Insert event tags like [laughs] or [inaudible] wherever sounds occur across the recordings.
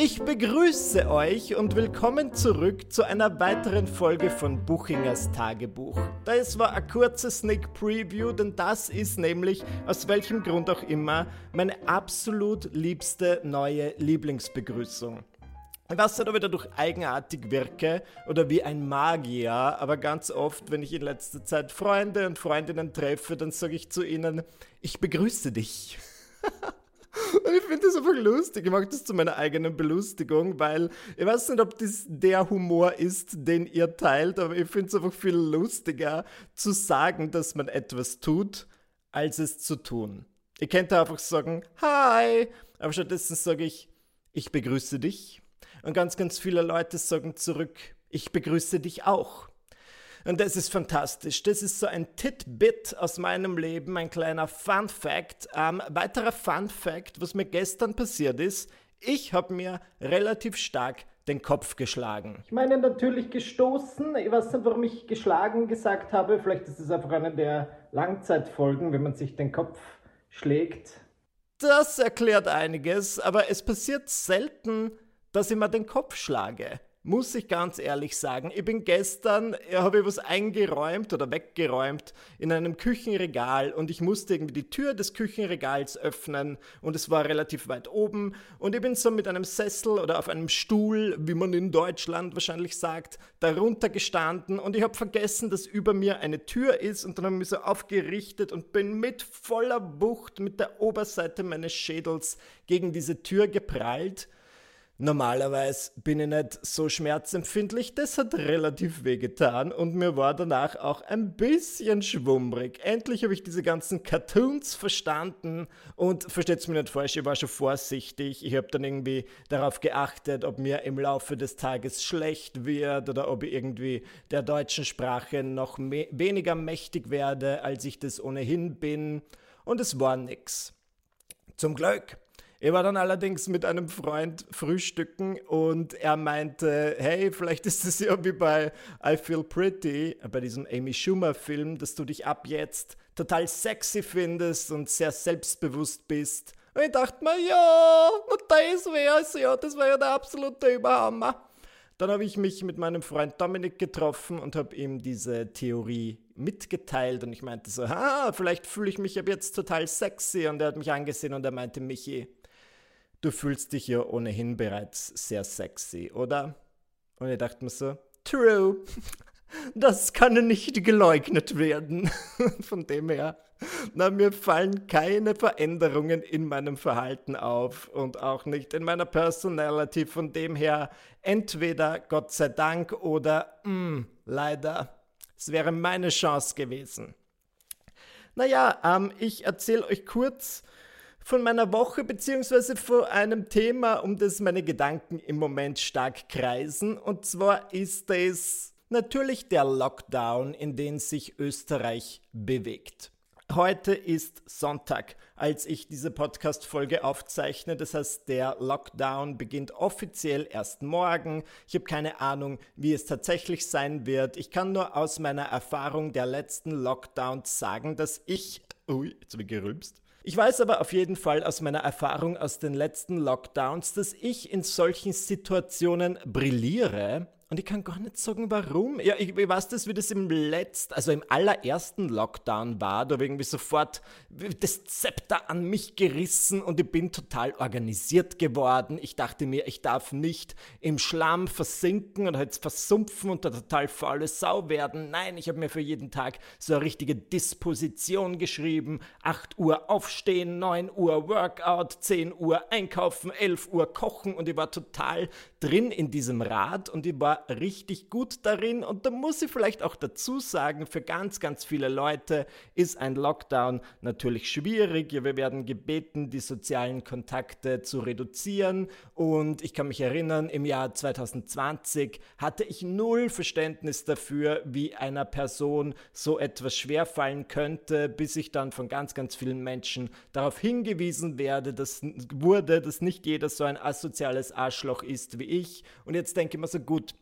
Ich begrüße euch und willkommen zurück zu einer weiteren Folge von Buchingers Tagebuch. Das war ein kurzes Sneak Preview, denn das ist nämlich, aus welchem Grund auch immer, meine absolut liebste neue Lieblingsbegrüßung. Ich weiß nicht, ob ich dadurch eigenartig wirke oder wie ein Magier, aber ganz oft, wenn ich in letzter Zeit Freunde und Freundinnen treffe, dann sage ich zu ihnen, ich begrüße dich. [laughs] Und ich finde das einfach lustig. Ich mache das zu meiner eigenen Belustigung, weil ich weiß nicht, ob das der Humor ist, den ihr teilt, aber ich finde es einfach viel lustiger zu sagen, dass man etwas tut, als es zu tun. Ihr könnt einfach sagen, hi, aber stattdessen sage ich, ich begrüße dich. Und ganz, ganz viele Leute sagen zurück, ich begrüße dich auch. Und das ist fantastisch. Das ist so ein Titbit aus meinem Leben, ein kleiner Fun Fact. Ähm, weiterer Fun Fact, was mir gestern passiert ist. Ich habe mir relativ stark den Kopf geschlagen. Ich meine natürlich gestoßen. Ich weiß nicht, warum ich geschlagen gesagt habe. Vielleicht ist es einfach eine der Langzeitfolgen, wenn man sich den Kopf schlägt. Das erklärt einiges, aber es passiert selten, dass ich mir den Kopf schlage muss ich ganz ehrlich sagen. Ich bin gestern, habe ich was eingeräumt oder weggeräumt in einem Küchenregal und ich musste irgendwie die Tür des Küchenregals öffnen und es war relativ weit oben und ich bin so mit einem Sessel oder auf einem Stuhl, wie man in Deutschland wahrscheinlich sagt, darunter gestanden und ich habe vergessen, dass über mir eine Tür ist und dann habe ich mich so aufgerichtet und bin mit voller Wucht mit der Oberseite meines Schädels gegen diese Tür geprallt Normalerweise bin ich nicht so schmerzempfindlich, das hat relativ weh getan und mir war danach auch ein bisschen schwummrig. Endlich habe ich diese ganzen Cartoons verstanden und versteht es mir nicht falsch, ich war schon vorsichtig. Ich habe dann irgendwie darauf geachtet, ob mir im Laufe des Tages schlecht wird oder ob ich irgendwie der deutschen Sprache noch weniger mächtig werde, als ich das ohnehin bin. Und es war nix. Zum Glück. Ich war dann allerdings mit einem Freund frühstücken und er meinte, hey, vielleicht ist es ja wie bei I Feel Pretty, bei diesem Amy Schumer Film, dass du dich ab jetzt total sexy findest und sehr selbstbewusst bist. Und ich dachte mir, ja, das wäre es ja, das wäre ja der absolute Überhammer. Dann habe ich mich mit meinem Freund Dominik getroffen und habe ihm diese Theorie mitgeteilt und ich meinte so, ha, vielleicht fühle ich mich ab jetzt total sexy und er hat mich angesehen und er meinte, Michi, du fühlst dich ja ohnehin bereits sehr sexy, oder? Und ich dachte mir so, true, [laughs] das kann nicht geleugnet werden. [laughs] Von dem her, na, mir fallen keine Veränderungen in meinem Verhalten auf und auch nicht in meiner Personality. Von dem her, entweder Gott sei Dank oder mh, mm, leider. Es wäre meine Chance gewesen. Naja, ähm, ich erzähle euch kurz, von meiner Woche beziehungsweise von einem Thema, um das meine Gedanken im Moment stark kreisen. Und zwar ist es natürlich der Lockdown, in den sich Österreich bewegt. Heute ist Sonntag, als ich diese Podcast-Folge aufzeichne. Das heißt, der Lockdown beginnt offiziell erst morgen. Ich habe keine Ahnung, wie es tatsächlich sein wird. Ich kann nur aus meiner Erfahrung der letzten Lockdowns sagen, dass ich. Ui, jetzt habe ich gerülpst ich weiß aber auf jeden Fall aus meiner Erfahrung aus den letzten Lockdowns, dass ich in solchen Situationen brilliere und ich kann gar nicht sagen, warum. Ja, ich, ich weiß das, wie das im letzten, also im allerersten Lockdown war. Da habe ich irgendwie sofort das Zepter an mich gerissen und ich bin total organisiert geworden. Ich dachte mir, ich darf nicht im Schlamm versinken oder jetzt versumpfen und eine total faule Sau werden. Nein, ich habe mir für jeden Tag so eine richtige Disposition geschrieben. 8 Uhr aufstehen, 9 Uhr Workout, 10 Uhr einkaufen, 11 Uhr kochen und ich war total drin in diesem Rad und ich war richtig gut darin. Und da muss ich vielleicht auch dazu sagen, für ganz, ganz viele Leute ist ein Lockdown natürlich schwierig. Wir werden gebeten, die sozialen Kontakte zu reduzieren. Und ich kann mich erinnern, im Jahr 2020 hatte ich null Verständnis dafür, wie einer Person so etwas schwerfallen könnte, bis ich dann von ganz, ganz vielen Menschen darauf hingewiesen werde, dass wurde, dass nicht jeder so ein asoziales Arschloch ist wie ich. Und jetzt denke ich mir so gut,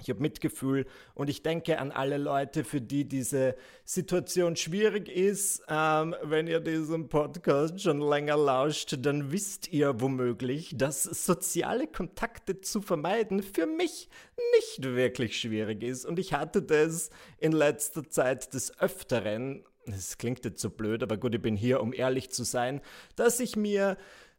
Ich habe Mitgefühl und ich denke an alle Leute, für die diese Situation schwierig ist. Ähm, wenn ihr diesen Podcast schon länger lauscht, dann wisst ihr womöglich, dass soziale Kontakte zu vermeiden für mich nicht wirklich schwierig ist. Und ich hatte das in letzter Zeit des Öfteren. Das klingt jetzt so blöd, aber gut, ich bin hier, um ehrlich zu sein, dass ich mir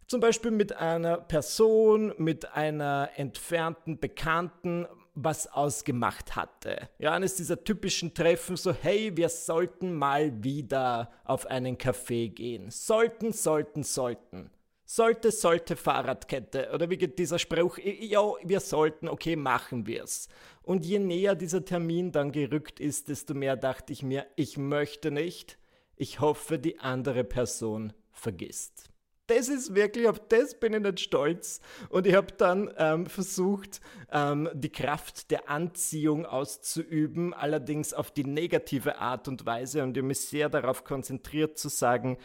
zum Beispiel mit einer Person, mit einer entfernten Bekannten was ausgemacht hatte. Ja, eines dieser typischen Treffen, so hey, wir sollten mal wieder auf einen Café gehen. Sollten, sollten, sollten. Sollte, sollte Fahrradkette. Oder wie geht dieser Spruch? Ja, wir sollten, okay, machen wir's. Und je näher dieser Termin dann gerückt ist, desto mehr dachte ich mir, ich möchte nicht. Ich hoffe, die andere Person vergisst das ist wirklich, auf das bin ich nicht stolz. Und ich habe dann ähm, versucht, ähm, die Kraft der Anziehung auszuüben, allerdings auf die negative Art und Weise. Und ich habe mich sehr darauf konzentriert zu sagen,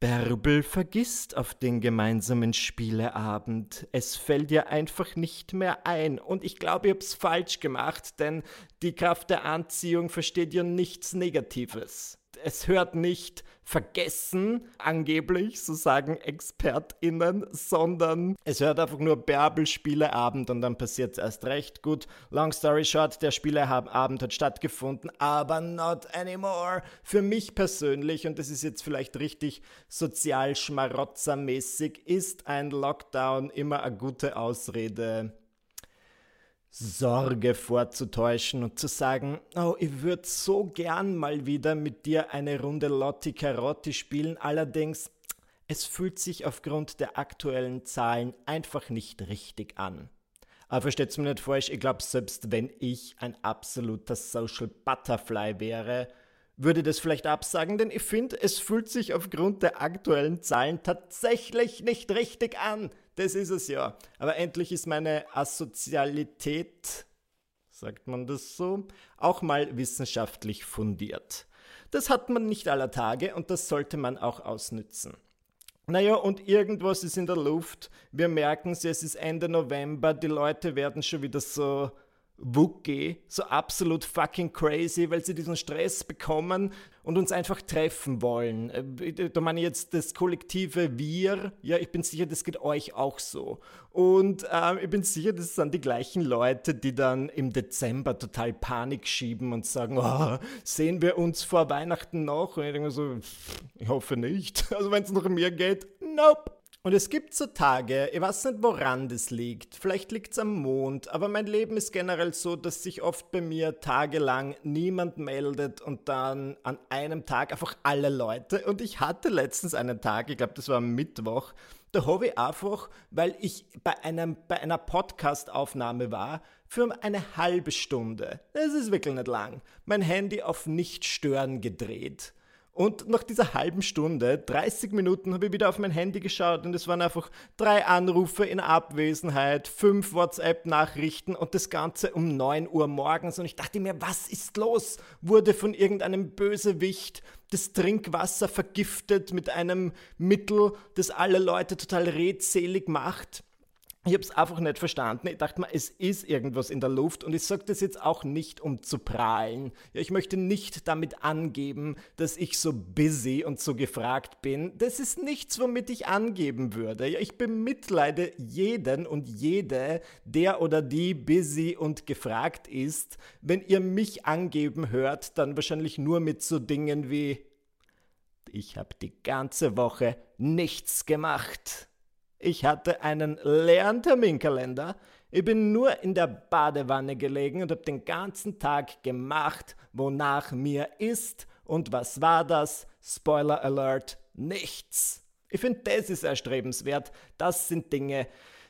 Bärbel vergisst auf den gemeinsamen Spieleabend. Es fällt ihr einfach nicht mehr ein. Und ich glaube, ich habe es falsch gemacht, denn die Kraft der Anziehung versteht ja nichts Negatives es hört nicht vergessen, angeblich, so sagen ExpertInnen, sondern es hört einfach nur Bärbel Spieleabend und dann passiert es erst recht. Gut, long story short, der Spieleabend hat stattgefunden, aber not anymore. Für mich persönlich, und das ist jetzt vielleicht richtig sozial schmarotzermäßig, ist ein Lockdown immer eine gute Ausrede, Sorge vorzutäuschen und zu sagen, oh, ich würde so gern mal wieder mit dir eine Runde Lotti Carotti spielen, allerdings es fühlt sich aufgrund der aktuellen Zahlen einfach nicht richtig an. Aber versteht's mir nicht falsch, ich glaube, selbst wenn ich ein absoluter Social Butterfly wäre, würde das vielleicht absagen, denn ich finde, es fühlt sich aufgrund der aktuellen Zahlen tatsächlich nicht richtig an. Das ist es ja. Aber endlich ist meine Asozialität, sagt man das so, auch mal wissenschaftlich fundiert. Das hat man nicht aller Tage und das sollte man auch ausnützen. Naja, und irgendwas ist in der Luft. Wir merken es, es ist Ende November, die Leute werden schon wieder so Wookie, so absolut fucking crazy, weil sie diesen Stress bekommen und uns einfach treffen wollen. Äh, da meine ich jetzt das kollektive Wir. Ja, ich bin sicher, das geht euch auch so. Und ähm, ich bin sicher, das sind die gleichen Leute, die dann im Dezember total Panik schieben und sagen, oh, sehen wir uns vor Weihnachten noch? Und ich denke mir so, ich hoffe nicht. [laughs] Also wenn es nach mir geht, nope. Und es gibt so Tage, ich weiß nicht, woran das liegt. Vielleicht liegt es am Mond, aber mein Leben ist generell so, dass sich oft bei mir tagelang niemand meldet und dann an einem Tag einfach alle Leute. Und ich hatte letztens einen Tag, ich glaube, das war am Mittwoch, da habe ich einfach, weil ich bei, einem, bei einer Podcast-Aufnahme war, für eine halbe Stunde, das ist wirklich nicht lang, mein Handy auf Nicht-Stören gedreht. Und nach dieser halben Stunde, 30 Minuten, habe ich wieder auf mein Handy geschaut und es waren einfach drei Anrufe in Abwesenheit, fünf WhatsApp-Nachrichten und das Ganze um 9 Uhr morgens. Und ich dachte mir, was ist los? Wurde von irgendeinem Bösewicht das Trinkwasser vergiftet mit einem Mittel, das alle Leute total redselig macht? Ich habe es einfach nicht verstanden. Ich dachte mir, es ist irgendwas in der Luft und ich sage das jetzt auch nicht, um zu prahlen. Ja, ich möchte nicht damit angeben, dass ich so busy und so gefragt bin. Das ist nichts, womit ich angeben würde. Ja, ich bemitleide jeden und jede, der oder die busy und gefragt ist. Wenn ihr mich angeben hört, dann wahrscheinlich nur mit so Dingen wie ich habe die ganze Woche nichts gemacht. Ich hatte einen leeren Terminkalender. Ich bin nur in der Badewanne gelegen und habe den ganzen Tag gemacht, wonach mir ist. Und was war das? Spoiler Alert, nichts. Ich finde, das ist erstrebenswert. Das sind Dinge,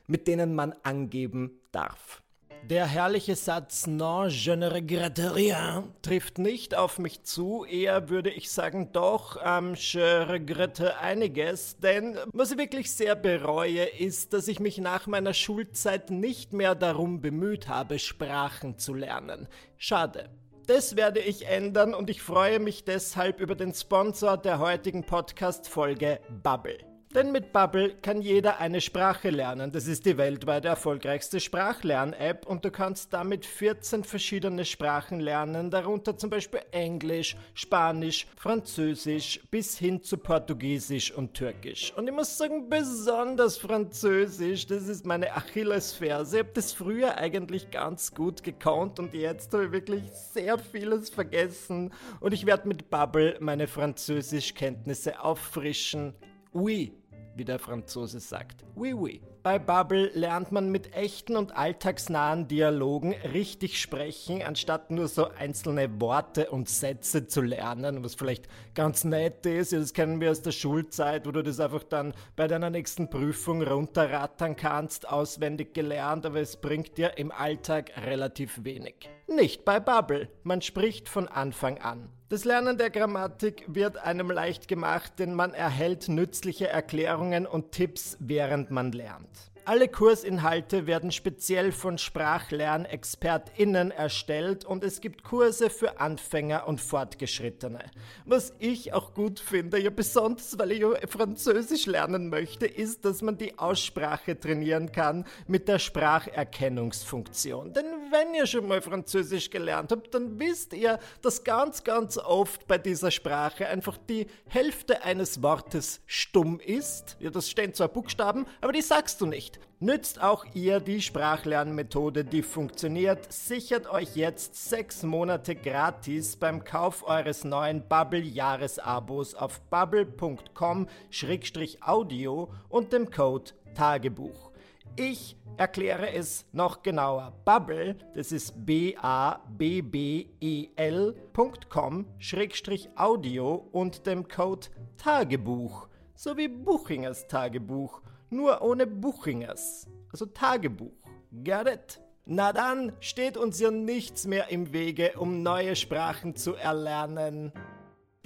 mit denen man angeben darf. Der herrliche Satz Non, je ne regrette rien trifft nicht auf mich zu. Eher würde ich sagen, doch, ähm, je regrette einiges. Denn was ich wirklich sehr bereue, ist, dass ich mich nach meiner Schulzeit nicht mehr darum bemüht habe, Sprachen zu lernen. Schade. Das werde ich ändern und ich freue mich deshalb über den Sponsor der heutigen Podcast-Folge Bubble. Denn mit Bubble kann jeder eine Sprache lernen. Das ist die weltweit erfolgreichste Sprachlern-App und du kannst damit 14 verschiedene Sprachen lernen, darunter zum Beispiel Englisch, Spanisch, Französisch bis hin zu Portugiesisch und Türkisch. Und ich muss sagen, besonders Französisch, das ist meine Achillesferse. Ich habe das früher eigentlich ganz gut gekonnt und jetzt habe ich wirklich sehr vieles vergessen und ich werde mit Bubble meine Französischkenntnisse auffrischen. Oui, wie der Franzose sagt. Oui, oui. Bei Bubble lernt man mit echten und alltagsnahen Dialogen richtig sprechen, anstatt nur so einzelne Worte und Sätze zu lernen, was vielleicht ganz nett ist. Das kennen wir aus der Schulzeit, wo du das einfach dann bei deiner nächsten Prüfung runterrattern kannst, auswendig gelernt, aber es bringt dir im Alltag relativ wenig. Nicht bei Bubble. Man spricht von Anfang an. Das Lernen der Grammatik wird einem leicht gemacht, denn man erhält nützliche Erklärungen und Tipps, während man lernt. Alle Kursinhalte werden speziell von SprachlernexpertInnen erstellt und es gibt Kurse für Anfänger und Fortgeschrittene. Was ich auch gut finde, ja besonders weil ich Französisch lernen möchte, ist, dass man die Aussprache trainieren kann mit der Spracherkennungsfunktion. Denn wenn ihr schon mal Französisch gelernt habt, dann wisst ihr, dass ganz, ganz oft bei dieser Sprache einfach die Hälfte eines Wortes stumm ist. Ja, das stehen zwar Buchstaben, aber die sagst du nicht. Nützt auch ihr die Sprachlernmethode, die funktioniert. Sichert euch jetzt sechs Monate gratis beim Kauf eures neuen Bubble-Jahresabos auf bubble.com-audio und dem Code Tagebuch. Ich erkläre es noch genauer. Bubble, das ist b-a-b-b-e-l.com-audio und dem Code Tagebuch sowie Buchingers Tagebuch nur ohne Buchingers, also Tagebuch. Got it? Na dann steht uns ja nichts mehr im Wege, um neue Sprachen zu erlernen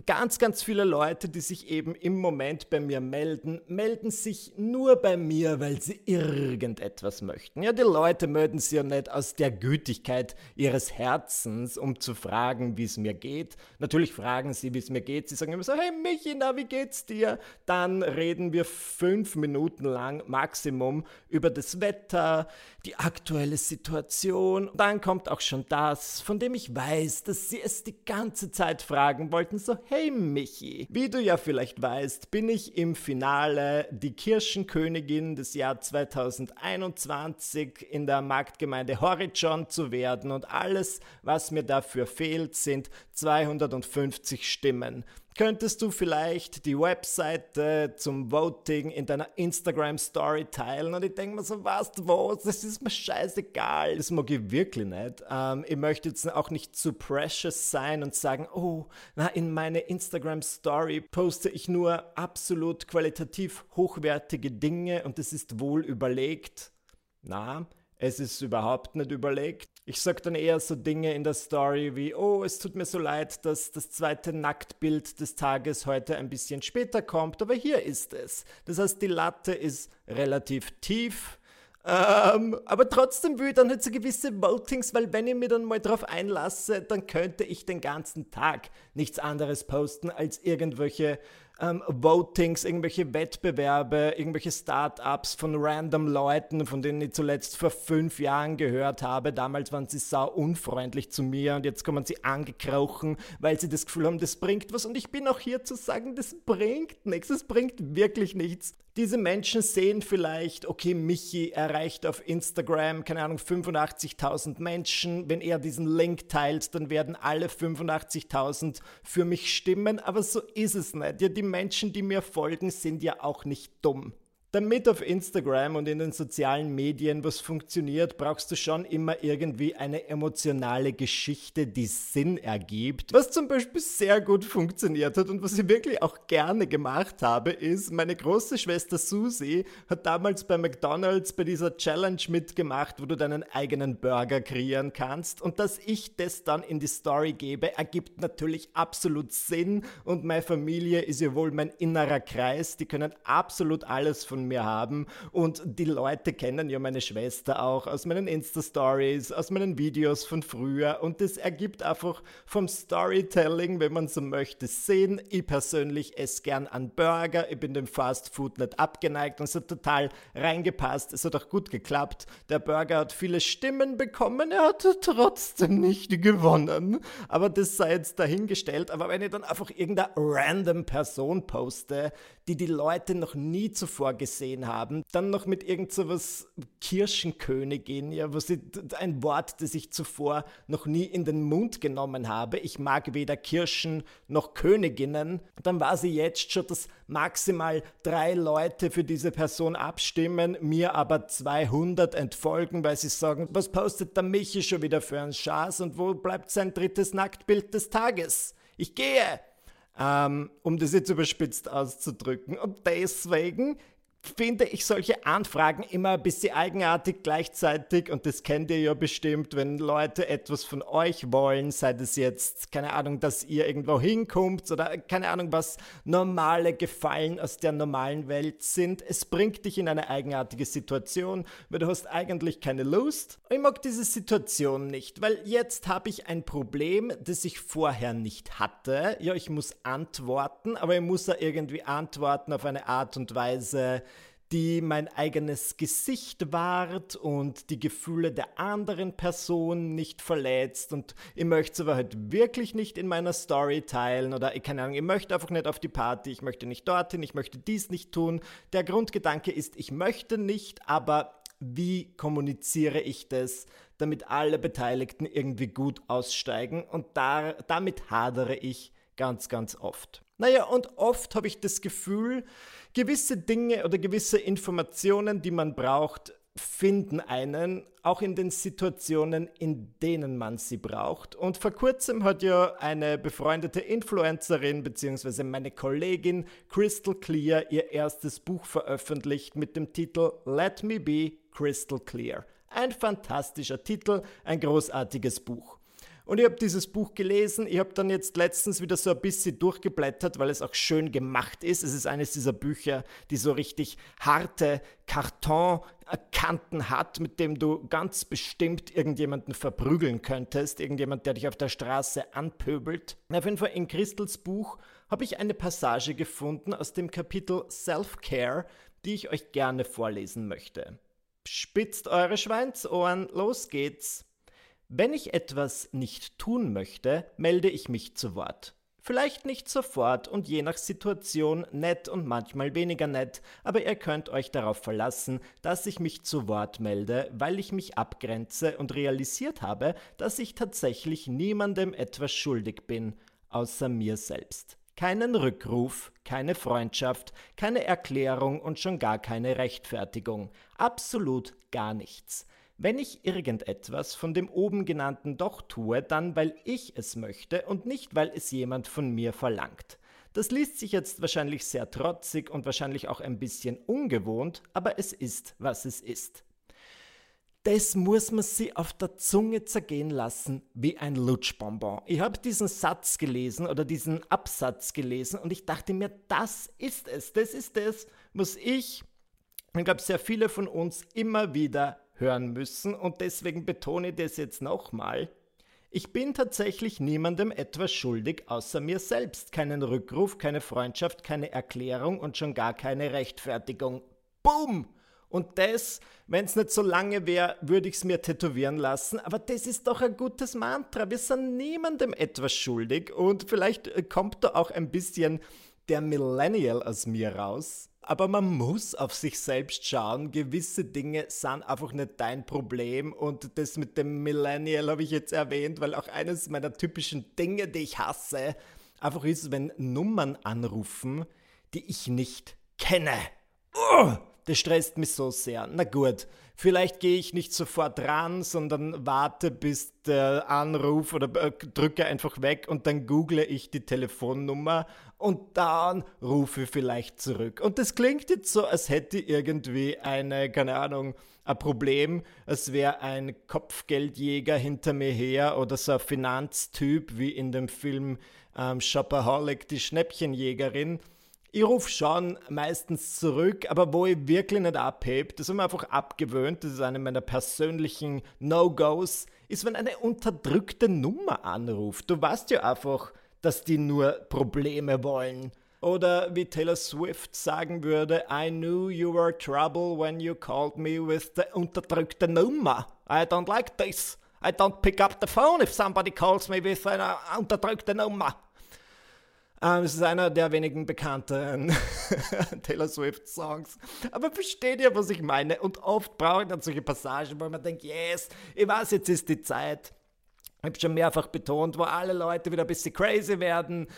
ganz, ganz viele Leute, die sich eben im Moment bei mir melden, melden sich nur bei mir, weil sie irgendetwas möchten. Ja, die Leute melden sich ja nicht aus der Gütigkeit ihres Herzens, um zu fragen, wie es mir geht. Natürlich fragen sie, wie es mir geht. Sie sagen immer so, hey Michi, na, wie geht's dir? Dann reden wir fünf Minuten lang Maximum über das Wetter, die aktuelle Situation. Dann kommt auch schon das, von dem ich weiß, dass sie es die ganze Zeit fragen wollten, so, hey, Hey Michi, wie du ja vielleicht weißt, bin ich im Finale die Kirschenkönigin des Jahr 2021 in der Marktgemeinde Horizont zu werden. Und alles, was mir dafür fehlt, sind 250 Stimmen könntest du vielleicht die Webseite zum Voting in deiner Instagram Story teilen. Und ich denke mir so, was, was, das ist mir scheißegal. Das mag ich wirklich nicht. Ähm, ich möchte jetzt auch nicht zu precious sein und sagen, oh, na, in meine Instagram Story poste ich nur absolut qualitativ hochwertige Dinge und es ist wohl überlegt. Na, es ist überhaupt nicht überlegt. Ich sage dann eher so Dinge in der Story wie, oh, es tut mir so leid, dass das zweite Nacktbild des Tages heute ein bisschen später kommt, aber hier ist es. Das heißt, die Latte ist relativ tief. Ähm, aber trotzdem will ich dann halt so gewisse Votings, weil wenn ich mir dann mal drauf einlasse, dann könnte ich den ganzen Tag nichts anderes posten als irgendwelche ähm, Votings, irgendwelche Wettbewerbe, irgendwelche Startups von random Leuten, von denen ich zuletzt vor fünf Jahren gehört habe. Damals waren sie sau unfreundlich zu mir und jetzt kommen sie angekrochen, weil sie das Gefühl haben, das bringt was. Und ich bin auch hier zu sagen, das bringt nichts, das bringt wirklich nichts. Diese Menschen sehen vielleicht, okay, Michi erreicht auf Instagram, keine Ahnung, 85.000 Menschen. Wenn er diesen Link teilt, dann werden alle 85.000 für mich stimmen. Aber so ist es nicht. Ja, die Menschen, die mir folgen, sind ja auch nicht dumm. Damit auf Instagram und in den sozialen Medien was funktioniert, brauchst du schon immer irgendwie eine emotionale Geschichte, die Sinn ergibt. Was zum Beispiel sehr gut funktioniert hat und was ich wirklich auch gerne gemacht habe, ist, meine große Schwester Susie hat damals bei McDonald's bei dieser Challenge mitgemacht, wo du deinen eigenen Burger kreieren kannst. Und dass ich das dann in die Story gebe, ergibt natürlich absolut Sinn und meine Familie ist ja wohl mein innerer Kreis. Die können absolut alles von von mir haben. Und die Leute kennen ja meine Schwester auch aus meinen Insta-Stories, aus meinen Videos von früher. Und das ergibt einfach vom Storytelling, wenn man so möchte, Sinn. Ich persönlich esse gern an Burger. Ich bin dem Fast Food nicht abgeneigt und es hat total reingepasst. Es hat auch gut geklappt. Der Burger hat viele Stimmen bekommen. Er hat trotzdem nicht gewonnen. Aber das sei jetzt dahingestellt. Aber wenn ich dann einfach irgendeine random Person poste, die die Leute noch nie zuvor gesehen haben, dann noch mit irgend so was Kirschenkönigin, ja, was ich, ein Wort, das ich zuvor noch nie in den Mund genommen habe. Ich mag weder Kirschen noch Königinnen. Dann war sie jetzt schon, dass maximal drei Leute für diese Person abstimmen, mir aber 200 entfolgen, weil sie sagen, was postet der Michi schon wieder für einen Schaß und wo bleibt sein drittes Nacktbild des Tages? Ich gehe! ähm, um das jetzt überspitzt auszudrücken. Und deswegen finde ich solche Anfragen immer ein bisschen eigenartig gleichzeitig und das kennt ihr ja bestimmt, wenn Leute etwas von euch wollen, sei das jetzt, keine Ahnung, dass ihr irgendwo hinkommt oder keine Ahnung, was normale Gefallen aus der normalen Welt sind. Es bringt dich in eine eigenartige Situation, weil du hast eigentlich keine Lust. Ich mag diese Situation nicht, weil jetzt habe ich ein Problem, das ich vorher nicht hatte. Ja, ich muss antworten, aber ich muss da irgendwie antworten auf eine Art und Weise, die mein eigenes Gesicht wahrt und die Gefühle der anderen Person nicht verletzt und ich möchte es aber halt wirklich nicht in meiner Story teilen oder ich keine Ahnung, ich möchte einfach nicht auf die Party, ich möchte nicht dorthin, ich möchte dies nicht tun. Der Grundgedanke ist, ich möchte nicht, aber wie kommuniziere ich das, damit alle Beteiligten irgendwie gut aussteigen und da, damit hadere ich ganz, ganz oft. Naja, und oft habe ich das Gefühl, gewisse Dinge oder gewisse Informationen, die man braucht, finden einen auch in den Situationen, in denen man sie braucht. Und vor kurzem hat ja eine befreundete Influencerin bzw. meine Kollegin Crystal Clear ihr erstes Buch veröffentlicht mit dem Titel Let Me Be Crystal Clear. Ein fantastischer Titel, ein großartiges Buch. Und ich habe dieses Buch gelesen. Ich habe dann jetzt letztens wieder so ein bisschen durchgeblättert, weil es auch schön gemacht ist. Es ist eines dieser Bücher, die so richtig harte Kartonkanten hat, mit dem du ganz bestimmt irgendjemanden verprügeln könntest. Irgendjemand, der dich auf der Straße anpöbelt. Auf jeden Fall in Christels Buch habe ich eine Passage gefunden aus dem Kapitel Self-Care, die ich euch gerne vorlesen möchte. Spitzt eure Schweinsohren, los geht's! Wenn ich etwas nicht tun möchte, melde ich mich zu Wort. Vielleicht nicht sofort und je nach Situation nett und manchmal weniger nett, aber ihr könnt euch darauf verlassen, dass ich mich zu Wort melde, weil ich mich abgrenze und realisiert habe, dass ich tatsächlich niemandem etwas schuldig bin, außer mir selbst. Keinen Rückruf, keine Freundschaft, keine Erklärung und schon gar keine Rechtfertigung. Absolut gar nichts. Wenn ich irgendetwas von dem oben genannten doch tue, dann weil ich es möchte und nicht weil es jemand von mir verlangt. Das liest sich jetzt wahrscheinlich sehr trotzig und wahrscheinlich auch ein bisschen ungewohnt, aber es ist, was es ist. Das muss man sich auf der Zunge zergehen lassen wie ein Lutschbonbon. Ich habe diesen Satz gelesen oder diesen Absatz gelesen und ich dachte mir, das ist es, das ist es, was ich, ich glaube sehr viele von uns immer wieder hören müssen und deswegen betone ich das jetzt nochmal. Ich bin tatsächlich niemandem etwas schuldig außer mir selbst. Keinen Rückruf, keine Freundschaft, keine Erklärung und schon gar keine Rechtfertigung. Boom! Und das, wenn es nicht so lange wäre, würde ich es mir tätowieren lassen. Aber das ist doch ein gutes Mantra. Wir sind niemandem etwas schuldig. Und vielleicht äh, kommt da auch ein bisschen der Millennial aus mir raus. Aber man muss auf sich selbst schauen. Gewisse Dinge sind einfach nicht dein Problem. Und das mit dem Millennial habe ich jetzt erwähnt, weil auch eines meiner typischen Dinge, die ich hasse, einfach ist, wenn Nummern anrufen, die ich nicht kenne. Uh, das stresst mich so sehr. Na gut, vielleicht gehe ich nicht sofort ran, sondern warte, bis der Anruf oder äh, drücke einfach weg und dann google ich die Telefonnummer und dann rufe ich vielleicht zurück. Und das klingt jetzt so, als hätte irgendwie eine, keine Ahnung, ein Problem, als wäre ein Kopfgeldjäger hinter mir her oder so ein Finanztyp wie in dem Film ähm, Shopaholic, die Schnäppchenjägerin Ich rufe schon meistens zurück, aber wo ich wirklich nicht abhebe, das haben wir einfach abgewöhnt, das ist eine meiner persönlichen No-Gos, ist, wenn eine unterdrückte Nummer anruft. Du weißt ja einfach, dass die nur Probleme wollen. Oder wie Taylor Swift sagen würde, I knew you were trouble when you called me with the unterdrückte Nummer. I don't like this. I don't pick up the phone if somebody calls me with einer unterdrückten Nummer. Ähm, es ist einer der wenigen bekannteren [laughs] Taylor Swift-Songs. Aber versteht ihr, was ich meine? Und oft brauche ich dann solche Passagen, wo man denkt, yes, ich weiß, jetzt ist die Zeit. Ich habe schon mehrfach betont, wo alle Leute wieder ein bisschen crazy werden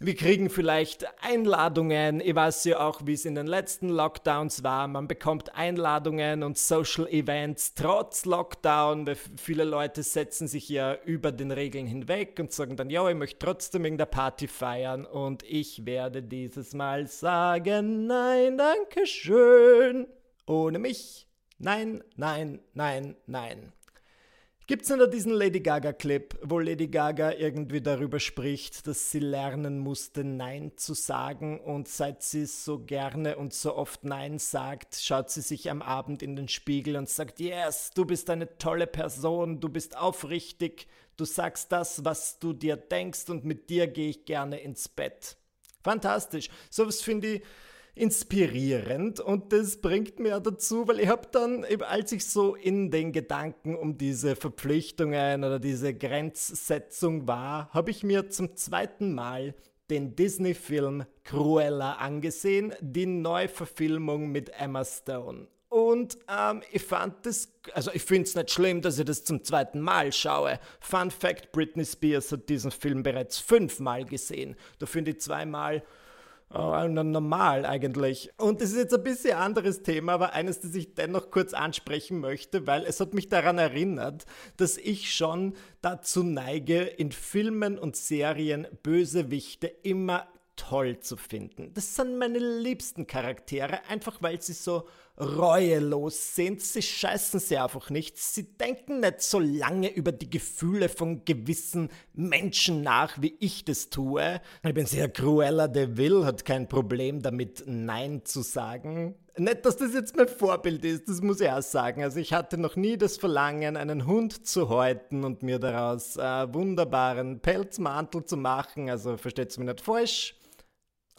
wir kriegen vielleicht Einladungen. Ich weiß ja auch, wie es in den letzten Lockdowns war. Man bekommt Einladungen und Social Events trotz Lockdown. Viele Leute setzen sich ja über den Regeln hinweg und sagen dann, ja, ich möchte trotzdem in der Party feiern. Und ich werde dieses Mal sagen, nein, danke schön. Ohne mich. Nein, nein, nein, nein. Gibt es noch diesen Lady Gaga-Clip, wo Lady Gaga irgendwie darüber spricht, dass sie lernen musste, Nein zu sagen und seit sie so gerne und so oft Nein sagt, schaut sie sich am Abend in den Spiegel und sagt, yes, du bist eine tolle Person, du bist aufrichtig, du sagst das, was du dir denkst und mit dir gehe ich gerne ins Bett. Fantastisch. Sowas finde ich inspirierend und das bringt mir dazu, weil ich habe dann, als ich so in den Gedanken um diese Verpflichtungen oder diese Grenzsetzung war, habe ich mir zum zweiten Mal den Disney-Film Cruella angesehen, die Neuverfilmung mit Emma Stone. Und ähm, ich fand das, also ich finde es nicht schlimm, dass ich das zum zweiten Mal schaue. Fun Fact: Britney Spears hat diesen Film bereits fünfmal gesehen. Da finde ich zweimal äh, normal eigentlich. Und das ist jetzt ein bisschen anderes Thema, aber eines, das ich dennoch kurz ansprechen möchte, weil es hat mich daran erinnert, dass ich schon dazu neige, in Filmen und Serien Bösewichte immer toll zu finden. Das sind meine liebsten Charaktere, einfach weil sie so reuelos sind. Sie scheißen sie einfach nicht. Sie denken nicht so lange über die Gefühle von gewissen Menschen nach, wie ich das tue. Ich bin sehr Cruella de Vil, hat kein Problem damit, Nein zu sagen. Nicht, dass das jetzt mein Vorbild ist, das muss ich auch sagen. Also ich hatte noch nie das Verlangen, einen Hund zu häuten und mir daraus einen wunderbaren Pelzmantel zu machen. Also versteht es mich nicht falsch.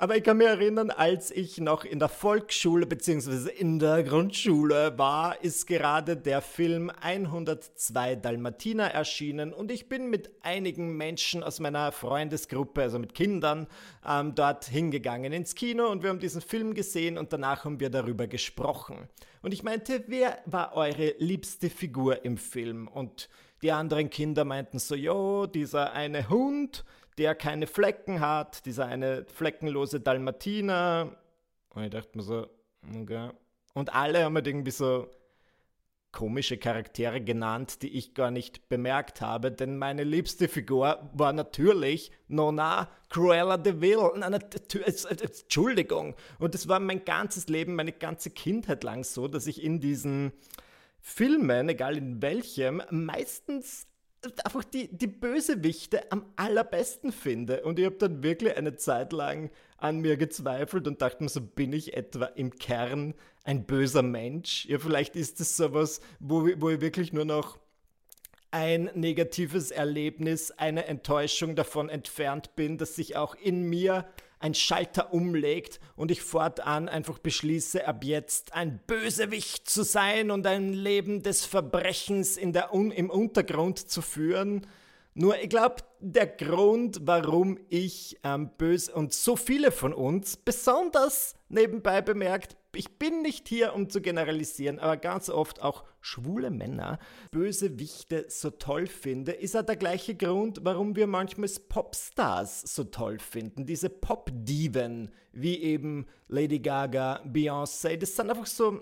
Aber ich kann mich erinnern, als ich noch in der Volksschule bzw. in der Grundschule war, ist gerade der Film 102 Dalmatiner erschienen und ich bin mit einigen Menschen aus meiner Freundesgruppe, also mit Kindern, ähm, dort hingegangen ins Kino und wir haben diesen Film gesehen und danach haben wir darüber gesprochen. Und ich meinte, wer war eure liebste Figur im Film? Und die anderen Kinder meinten so, jo, dieser eine Hund, der keine Flecken hat, dieser eine fleckenlose Dalmatiner. Und ich dachte mir so, okay. Und alle haben halt irgendwie so komische Charaktere genannt, die ich gar nicht bemerkt habe, denn meine liebste Figur war natürlich Nona Cruella de Vil. Entschuldigung. Und es war mein ganzes Leben, meine ganze Kindheit lang so, dass ich in diesen Filmen, egal in welchem, meistens einfach die, die Bösewichte am allerbesten finde. Und ich habe dann wirklich eine Zeit lang an mir gezweifelt und dachte mir so, bin ich etwa im Kern ein böser Mensch? Ja, vielleicht ist es sowas, wo, wo ich wirklich nur noch ein negatives Erlebnis, eine Enttäuschung davon entfernt bin, dass sich auch in mir ein Schalter umlegt und ich fortan einfach beschließe, ab jetzt ein Bösewicht zu sein und ein Leben des Verbrechens in der Un im Untergrund zu führen. Nur ich glaube, der Grund, warum ich ähm, böse und so viele von uns, besonders nebenbei bemerkt, ich bin nicht hier, um zu generalisieren, aber ganz oft auch schwule Männer Bösewichte so toll finde, ist auch der gleiche Grund, warum wir manchmal Popstars so toll finden. Diese Pop-Diven, wie eben Lady Gaga, Beyoncé, das sind einfach so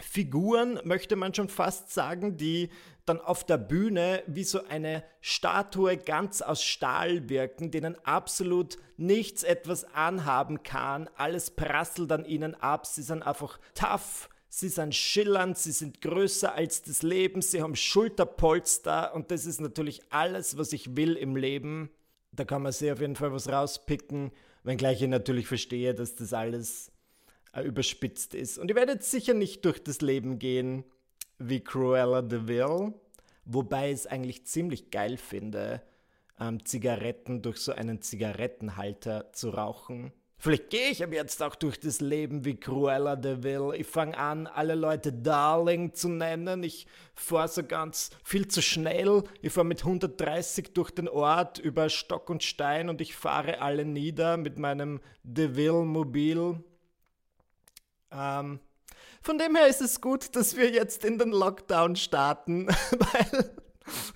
Figuren, möchte man schon fast sagen, die dann auf der Bühne wie so eine Statue ganz aus Stahl wirken, denen absolut nichts etwas anhaben kann. Alles prasselt an ihnen ab. Sie sind einfach tough. Sie sind schillernd, sie sind größer als das Leben, sie haben Schulterpolster und das ist natürlich alles, was ich will im Leben. Da kann man sich auf jeden Fall was rauspicken. Wenngleich ich natürlich verstehe, dass das alles äh, überspitzt ist. Und ihr werdet sicher nicht durch das Leben gehen wie Cruella de Vil, wobei ich es eigentlich ziemlich geil finde, ähm, Zigaretten durch so einen Zigarettenhalter zu rauchen. Vielleicht gehe ich aber jetzt auch durch das Leben wie Cruella de Vil. Ich fange an, alle Leute Darling zu nennen. Ich fahre so ganz viel zu schnell. Ich fahre mit 130 durch den Ort über Stock und Stein und ich fahre alle nieder mit meinem de Vil-Mobil. Ähm, von dem her ist es gut, dass wir jetzt in den Lockdown starten, [laughs] weil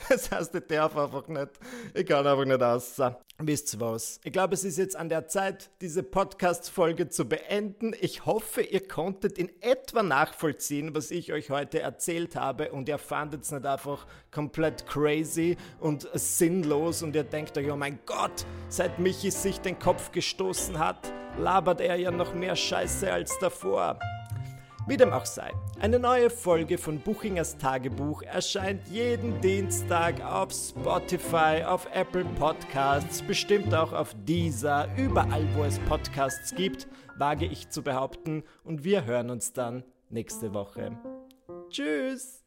Das heißt, ich darf einfach nicht. Ich kann einfach nicht raus. Wisst ihr was? Ich glaube, es ist jetzt an der Zeit, diese Podcast-Folge zu beenden. Ich hoffe, ihr konntet in etwa nachvollziehen, was ich euch heute erzählt habe und ihr fandet es nicht einfach komplett crazy und sinnlos und ihr denkt euch, oh mein Gott, seit Michi sich den Kopf gestoßen hat, labert er ja noch mehr Scheiße als davor. Wie dem auch sei, eine neue Folge von Buchingers Tagebuch erscheint jeden Dienstag auf Spotify, auf Apple Podcasts, bestimmt auch auf Deezer, überall wo es Podcasts gibt, wage ich zu behaupten. Und wir hören uns dann nächste Woche. Tschüss!